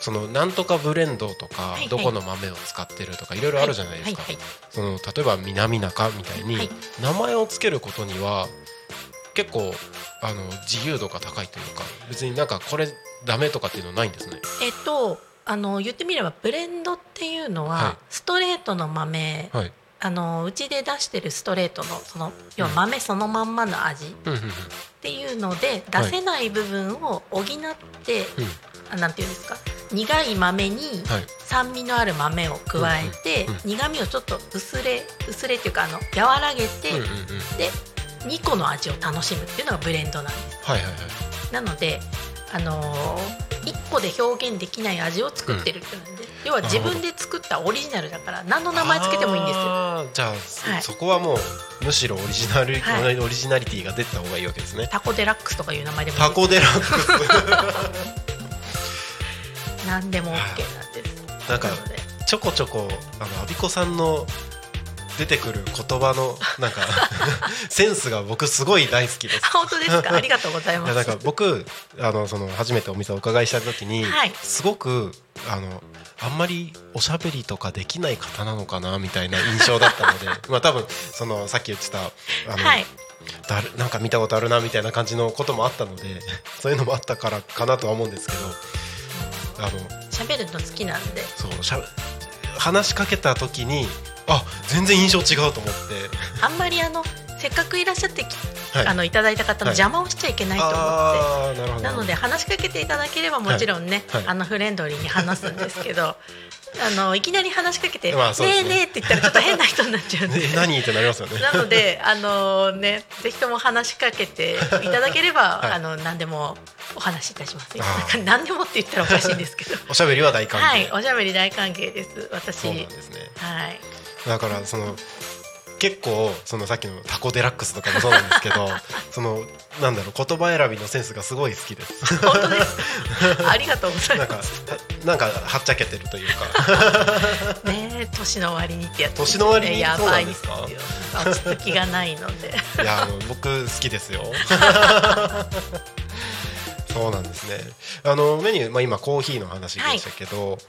そのなんとかブレンドとか、どこの豆を使ってるとかいろいろあるじゃないですか、その例えば南中みたいに名前を付けることには結構あの自由度が高いというか別になんかこれダメとかっていうのはないんですね。えっとあの言ってみればブレンドっていうのは、ストレートの豆、はい、あのうちで出してるストレートのその要は豆そのまんまの味っていうので出せない部分を補って、あなんていうんですか苦い豆に酸味のある豆を加えて、苦味をちょっと薄れ薄れっていうかあの和らげて、で2個の味を楽しむっていうのがブレンドなんです。はいはいはい、なのであのー、1個で表現できない味を作ってるってなんで、うん、要は自分で作ったオリジナルだから何の名前つけてもいいんですよ。じゃあ、はい、そこはもうむしろオリジナル、はい、オリジナリティが出た方がいいわけですね。タコデラックスとかいう名前でもタコデラックス。何でも OK なんですなんかちょこちょこあのアビコさんの出てくる言葉のなんか センスが僕すごい大好きです。本当ですか？ありがとうございます。なんか僕あのその初めてお店をお伺いした時に、はい、すごくあのあんまりおしゃべりとかできない方なのかなみたいな印象だったので、まあ多分そのさっき言ってたあの。はいだるなんか見たことあるなみたいな感じのこともあったので そういうのもあったからかなとは思うんですけどあの喋るの好きなんでそうしゃ話しかけた時にあ全然印象違うと思ってあんまりあのせっかくいらっしゃってはい、あのいただいた方の邪魔をしちゃいけないと思って、はい、なので話しかけていただければもちろんね、はい、あのフレンドリーに話すんですけど あのいきなり話しかけて「まあね。えねえ」って言ったらちょっと変な人になっちゃうんで。何ってなりますよねなのであのねぜひとも話しかけていただければ、はい、あの何でもお話しいたします。何でもって言ったらおかしいんですけど。おしゃべりは大歓迎。はいおしゃべり大歓迎です。私。そうなんですね。はい。だからその結構そのさっきのタコデラックスとかもそうなんですけど そのなんだろう言葉選びのセンスがすごい好きです。本当ですありがとうございます。なんかはっちゃけてるというか。ね年の割にってやつ、年の割に？やばいですよ。落ち着きがないので。いや僕好きですよ。そうなんです ね。あのメニュー、まあ、今コーヒーの話でしたけど、はい、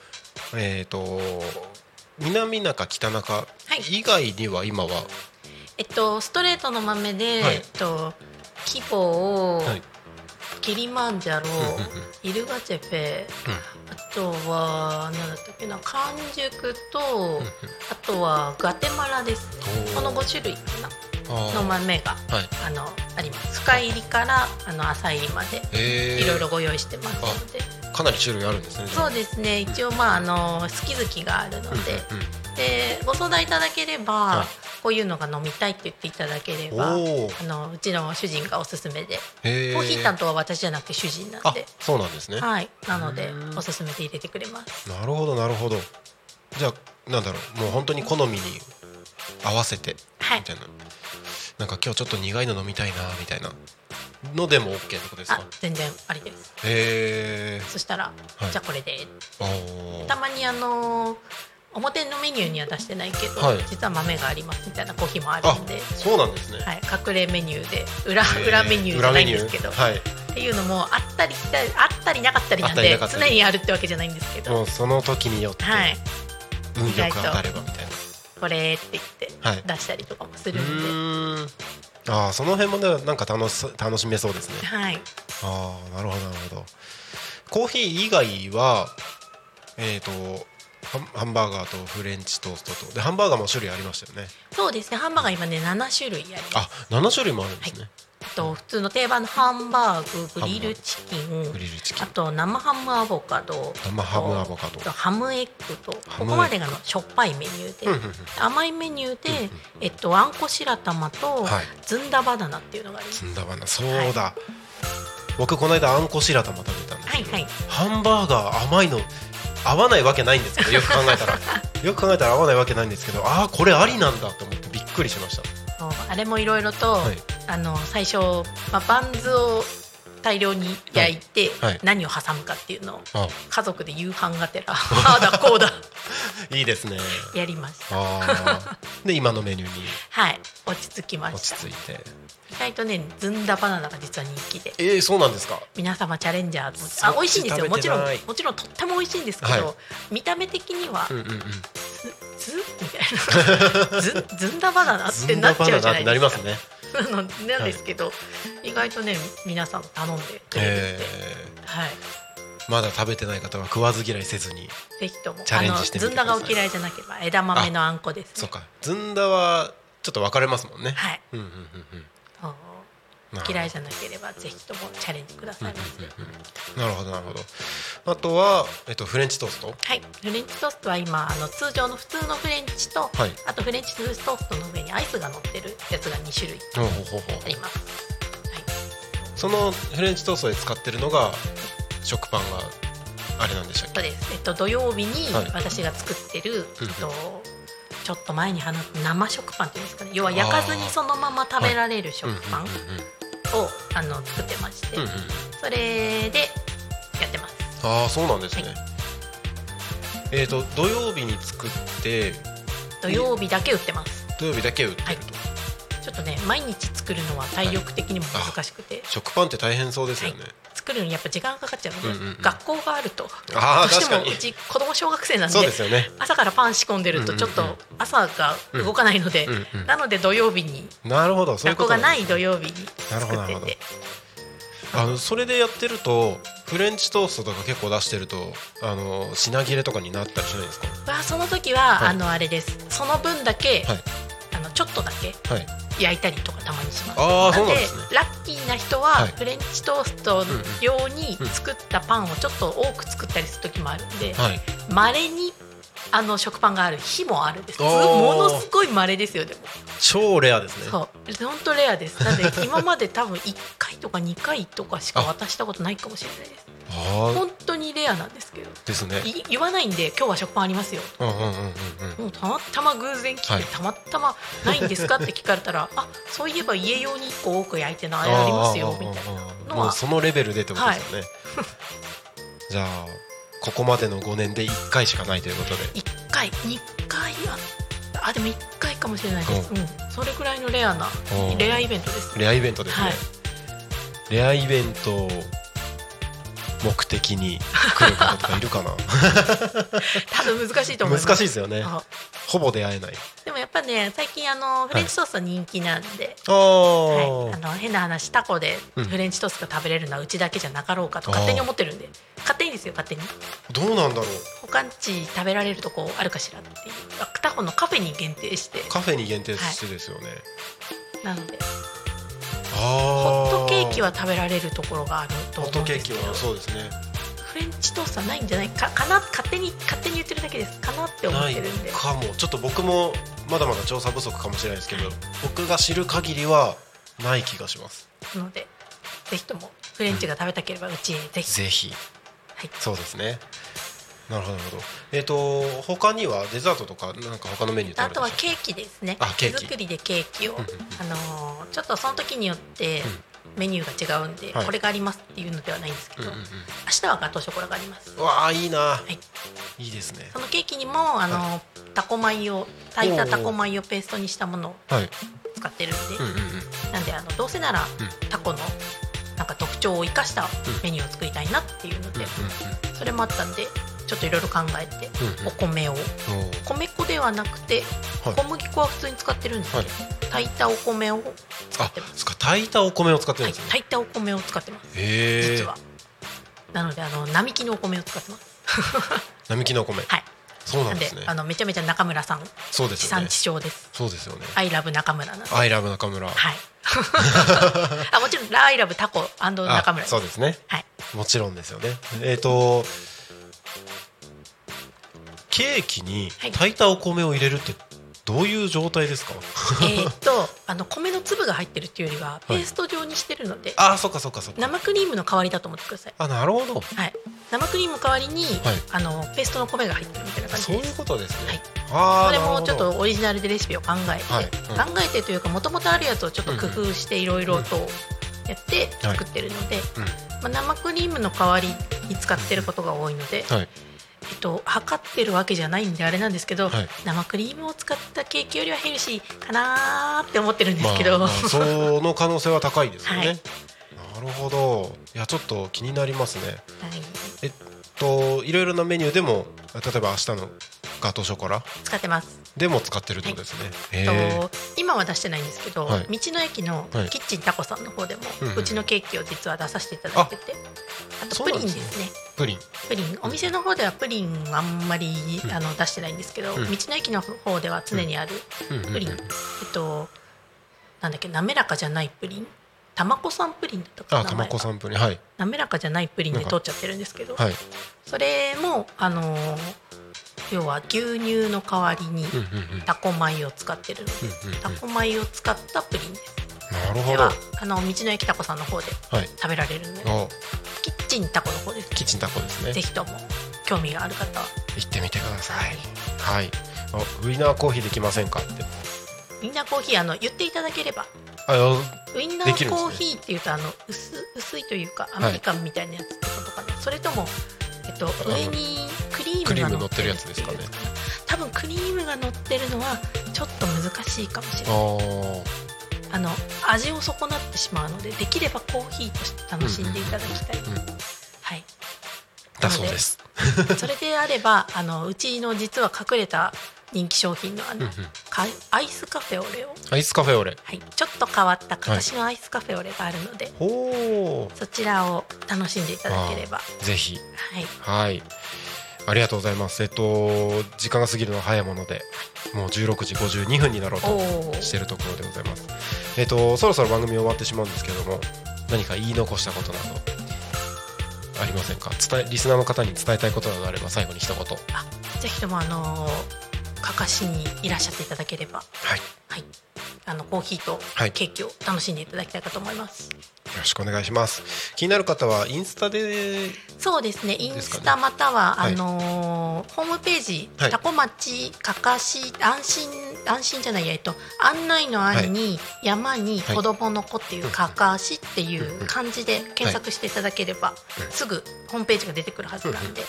えっ、ー、と南中北中以外には今は、はい、えっとストレートの豆で、はい、えっとキボはい、キリマンジャロ、イルガチェフェ、あとは何だったっけな完熟と、あとはガテマラです。この5種類かな。の豆が、はい、あのあります。深入りからあの浅入りまでいろいろご用意してますので。かなり種類あるんですねそうですね。一応まああの好き好きがあるので、でご相談いただければ、はい、こういうのが飲みたいって言っていただければあのうちの主人がおすすめで。コーヒー担当は私じゃなくて主人なんで。そうなんですね。はい。なのでおすすめで入れてくれます。なるほどなるほど。じゃあなんだろう。もう本当に好みに合わせてみたいな、はい、なんか今日ちょっと苦いの飲みたいなみたいなのでも OK ってことですか？全然ありです。へえそしたら、はい、じゃあこれで。たまにあの表のメニューには出してないけど、はい、実は豆がありますみたいなコーヒーもあるんでそうなんですね、はい、隠れメニューで裏裏メニューじゃないんですけど、はい、っていうのもあったりあったりなかったりなんで常にあるってわけじゃないんですけど。もうその時によって、はい、運よく当たればみたいな。これって言って出したりとかもするんで、ああその辺もねなんか楽し楽しめそうですね。はい。ああなるほどなるほど。コーヒー以外はえっ、ー、とハンバーガーとフレンチトーストと。でハンバーガーも種類ありましたよね。そうですね。ハンバーガー今ね7種類あります。あ7種類もあるんですね、はいと普通の定番のハンバーググリルチキン。グリルチキン。あと生ハムアボカド。生ハムアボカド。とハムエッグとここまでがのしょっぱいメニューでうんうんうん。甘いメニューでえっとあんこ白玉とはい。ずんだバナナっていうのがあります。ずんだバナそうだ、僕この間あんこ白玉食べたんですけど、はいはい。ハンバーガー甘いの合わないわけないんですけどよく考えたら。よく考えたら合わないわけないんですけどああこれありなんだと思ってびっくりしました。あれもいろいろと、はいあの最初、まあ、バンズを大量に焼いて、はい。はい。何を挟むかっていうのをあ家族で夕飯がてら ああだこうだ いいですね。やりました で今のメニューに。はい。落ち着きま落した。ち着いて。意外とねずんだバナナが実は人気で。えー、そうなんですか。皆様チャレンジャーあ美味しいんですよ。もちろんもちろんとっても美味しいんですけど、はい。見た目的にはうんうんうん。ずずみたいな。ずずんだバナナってなっちゃうじゃないなりでかますすね なんですけど、意外とね皆さん頼んでくれてて、えはい。ー、まだ食べてない方は食わず嫌いせずにぜひともチャレンジしてみてあのずんだくださいがお嫌いじゃなければ枝豆のあんこですね。そうか。ずんだはちょっと分かれますもんね。はい。うんうんうんうん嫌いじゃなければぜひともチャレンジください。なるほどなるほど。あとは、えっと、フレンチトースト？はい。フレンチトーストは今あの通常の普通のフレンチと、はい。あとフレンチトーストの上にアイスが乗ってるやつが2種類あります、はい、そのフレンチトーストで使ってるのが食パンがあれなんでしたっけ？そうです、えっと、土曜日にはい。私が作ってる、うんえっと、ちょっと前に話生食パンっていうんですかね。要は焼かずにそのまま食べられる食パン。うんを、あの作ってまして、うんうんそれでやってます。ああそうなんですね、はい。えっ、と土曜日に作って土曜日だけ売ってます。土曜日だけ売ってると、はい。ちょっとね毎日作るのは体力的にも難しくて、食パンって大変そうですよね、作るのにやっぱ時間かかっちゃうの。で、うんうんうん。学校があると。ああどうしてもうち子供小学生なんで。ね。朝からパン仕込んでるとちょっと朝が動かないので、うんうんなので土曜日に。なるほど。学校がない土曜日に作ってて。あのそれでやってるとフレンチトーストとか結構出してるとあの品切れとかになったりしないですか？わあその時は、はい。あのあれです。その分だけ、はい。あのちょっとだけ。はい焼いたりとかたまにしますあーそうなんでですね。ラッキーな人は、はい。フレンチトースト用に作ったパンをちょっと多く作ったりする時もあるんではい。まれ、にあの食パンがある日もあるんです。ものすごいまれですよでも。超レアですね。そう。本当レアです。なんで今まで多分1回とか2回とかしか渡したことないかもしれないです本当にレアなんですけど。ですね。い言わないんで今日は食パンありますよ。うんうんうんうんうん。もうたまたま偶然来て、はい。たまたまないんですかって聞かれたら あそういえば家用に1個多く焼いてないありますよみたいな。のはもうそのレベルでってことですよね、じゃあここまでの5年で1回しかないということで。1回2回はあでも1回かもしれないです、うん、それぐらいのレアなおレアイベントですレアイベントですね、はい。レアイベントを目的に来る方とかいるかな。多分難しいと思います。難しいですよね。あ。ほぼ出会えない。でもやっぱね最近あのフレンチトースト人気なんで、ああ、はい、あの変な話タコでうん。フレンチトーストが食べれるのはうちだけじゃなかろうかと勝手に思ってるんで。勝手にですよ勝手に。どうなんだろう。他んち食べられるとこあるかしらっていう。タコのカフェに限定して。カフェに限定してですよね、なので。ああーキは食べられるところがあるとホッ思うんですけど。トケーキはそうですね。フレンチトーストはないんじゃないか？かな？勝手に勝手に言ってるだけですか？なって思ってるんで。かも。ちょっと僕もまだまだ調査不足かもしれないですけど僕が知る限りはない気がします。なのでぜひともフレンチが食べたければうちへぜひ、ぜひ。はい、そうですね。なるほどなるほど。えっ、と他にはデザートとかなんか他のメニューあとはケーキですね。あケーキ。手作りでケーキを、うんうんあのーちょっとその時によってメニューが違うんで、はい。これがありますっていうのではないんですけど、うんうんうん。明日はガトーショコラがあります。うわあいいな、はい。いいですね。そのケーキにもあのー、タコ米を炊いたタコ米をペーストにしたものをはい。使ってるんで、うんうんうん。なんであのどうせならん。タコのなんか特徴を生かしたメニューを作りたいなっていうので、それもあったんでちょっといろいろ考えてお米を。米粉ではなくてはい。小麦粉は普通に使ってるんですけど、炊いたお米を。使あってます炊いたお米を使ってるはいんですね、炊いたお米を使ってます。実は。なのであの並木のお米を使ってます。並木のお米、はい。そうななんんでですね。あのめちゃめちゃ中村さんそうです地産地消です。そうですよね。アイラブ中村なんで。アイラブ中村。はい。あもちろんライラブタコ中村そうですね。はい。もちろんですよね。えっ、ー、とケーキに炊いたお米を入れるってどういう状態ですか？えっと あの米の粒が入ってるっていうよりはペースト状にしてるので、はい、あそっかそっかそっか。生クリームの代わりだと思ってください。あなるほど、はい、生クリームの代わりに、はい、あのペーストの米が入ってるみたいな感じそういうことですね、はい、それもちょっとオリジナルでレシピを考えて、はい。うん、考えてというかもともとあるやつをちょっと工夫していろいろとやって作ってるので、まあ、生クリームの代わりに使ってることが多いので、えっと、測ってるわけじゃないんであれなんですけど、はい、生クリームを使ったケーキよりはヘルシーかなって思ってるんですけど、まあ、その可能性は高いですよね、はい、なるほど。いやちょっと気になりますね、はい、えっといろいろなメニューでも例えば明日のガトーショコラ？使ってます。でも使ってるってことですね、はい、と今は出してないんですけど、はい、道の駅のキッチンタコさんの方でも、はい、うちのケーキを実は出させていただいてて、あとプリンですね。プリン。プリン。お店の方ではプリンあんまり、うん、あの出してないんですけど、うん、道の駅の方では常にあるプリン、えっとなんだっけ滑らかじゃないプリンたまこさんプリンだったかなたまこさんプリンはい滑らかじゃないプリンで通っちゃってるんですけど、はい、それもあのー要は牛乳の代わりにタコ米を使ってるので、タコ米を使ったプリンです。なるほど。あの道の駅タコさんの方で食べられるので、はい、キッチンタコの方です、キッチンタコですね。ぜひとも興味がある方は行ってみてください。はい。ウイナーコーヒーできませんかって。ウインナーコーヒーあの言っていただければ。あウインナーコーヒーっていうとあの薄薄いというかアメリカンみたいなやつとかそれともえっと上にクリームが乗ってるやつですかね。多分クリームが乗ってるのはちょっと難しいかもしれない。あの味を損なってしまうのでできればコーヒーとして楽しんでいただきたい、はい。だそうです。それであればあのうちの実は隠れた人気商品のあの、アイスカフェオレを。アイスカフェオレ、はい、ちょっと変わった形のアイスカフェオレがあるので、はい、そちらを楽しんでいただければ。ぜひ。はい、はい。ありがとうございます。えっと時間が過ぎるのは早いもので、もう16時52分になろうとしているところでございます。えっとそろそろ番組終わってしまうんですけれども、何か言い残したことなどありませんか？伝えリスナーの方に伝えたいことなどあれば最後に一言。あ、ぜひともあのかかしにいらっしゃっていただければ、はい、はい、あのコーヒーとケーキを楽しんでいただきたいかと思います。はいよろしくお願いします。気になる方はインスタでそうですね。インスタまたは、はい、あのー、ホームページ、はい、タコ町かかし安心安心じゃないやえっと案内の案に、山に子供の子っていうかかしっていう漢字で検索していただければ、すぐホームページが出てくるはずなんで、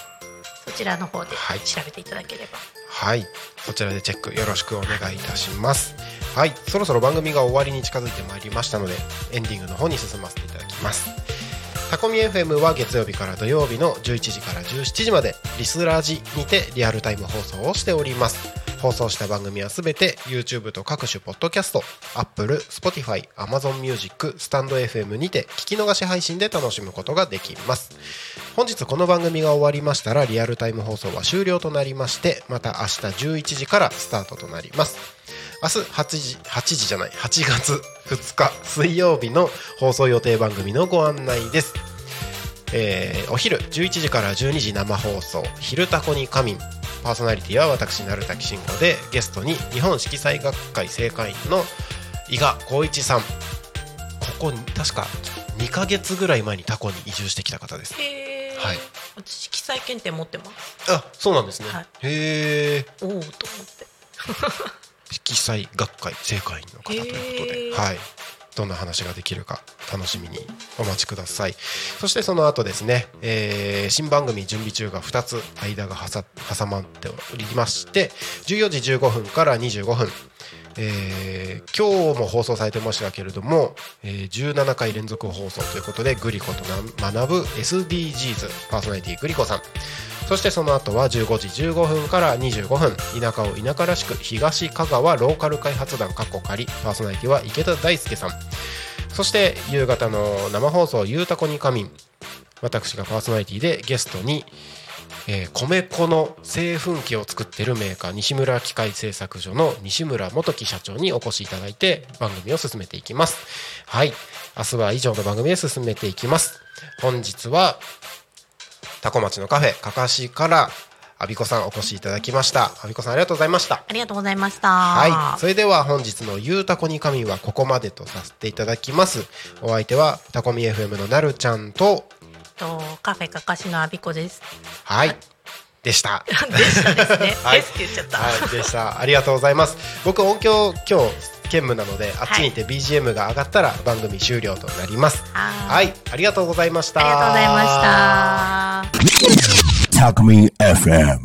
そちらの方で調べていただければはい、そちらでチェックよろしくお願いいたします。はい。そろそろ番組が終わりに近づいてまいりましたのでエンディングの方に進ませていただきます。タコミ FM は月曜日から土曜日の11時から17時までリスラージにてリアルタイム放送をしております。放送した番組はすべて YouTube と各種ポッドキャスト Apple、Spotify、Amazon Music、スタンド FM にて聞き逃し配信で楽しむことができます。本日この番組が終わりましたらリアルタイム放送は終了となりましてまた明日11時からスタートとなります。明日8時8時じゃない8月2日水曜日の放送予定番組のご案内です、えー、お昼11時から12時生放送「昼タコに仮眠」パーソナリティは私鳴滝慎吾でゲストに日本色彩学会正会員の伊賀光一さん。ここ確か2か月ぐらい前にタコに移住してきた方です。はい。私色彩検定持ってます。あ、そうなんですね。はい、へえ。おおと思って。色彩学会正会員の方ということで、はい、どんな話ができるか楽しみにお待ちくださいそしてその後ですね、えー、新番組準備中が2つ間が挟まっておりまして14時15分から25分えー、今日も放送されてましたけれども、えー、17回連続放送ということでグリコと学ぶ SDGs パーソナリティグリコさん。そしてその後は15時15分から25分田舎を田舎らしく東香川ローカル開発団カッコ仮パーソナリティは池田大輔さん。そして夕方の生放送「ゆうたこに仮眠」私がパーソナリティでゲストにえー、米粉の製粉機を作っているメーカー西村機械製作所の西村元樹社長にお越しいただいて番組を進めていきます。はい。明日は以上の番組で進めていきます。本日はタコ町のカフェかかしからアビコさんお越しいただきました。アビコさんありがとうございました。ありがとうございました。はい。それでは本日のゆうたこに神はここまでとさせていただきます。お相手はタコミ FM のなるちゃんととカフェかかしのアビコですはいでした。でしたですね。はいですって言っちゃった。はい、でした。ありがとうございます。僕音響今日兼務なので、あっちにいて BGM が上がったら番組終了となります。ははい、ありがとうございました。ありがとうございました。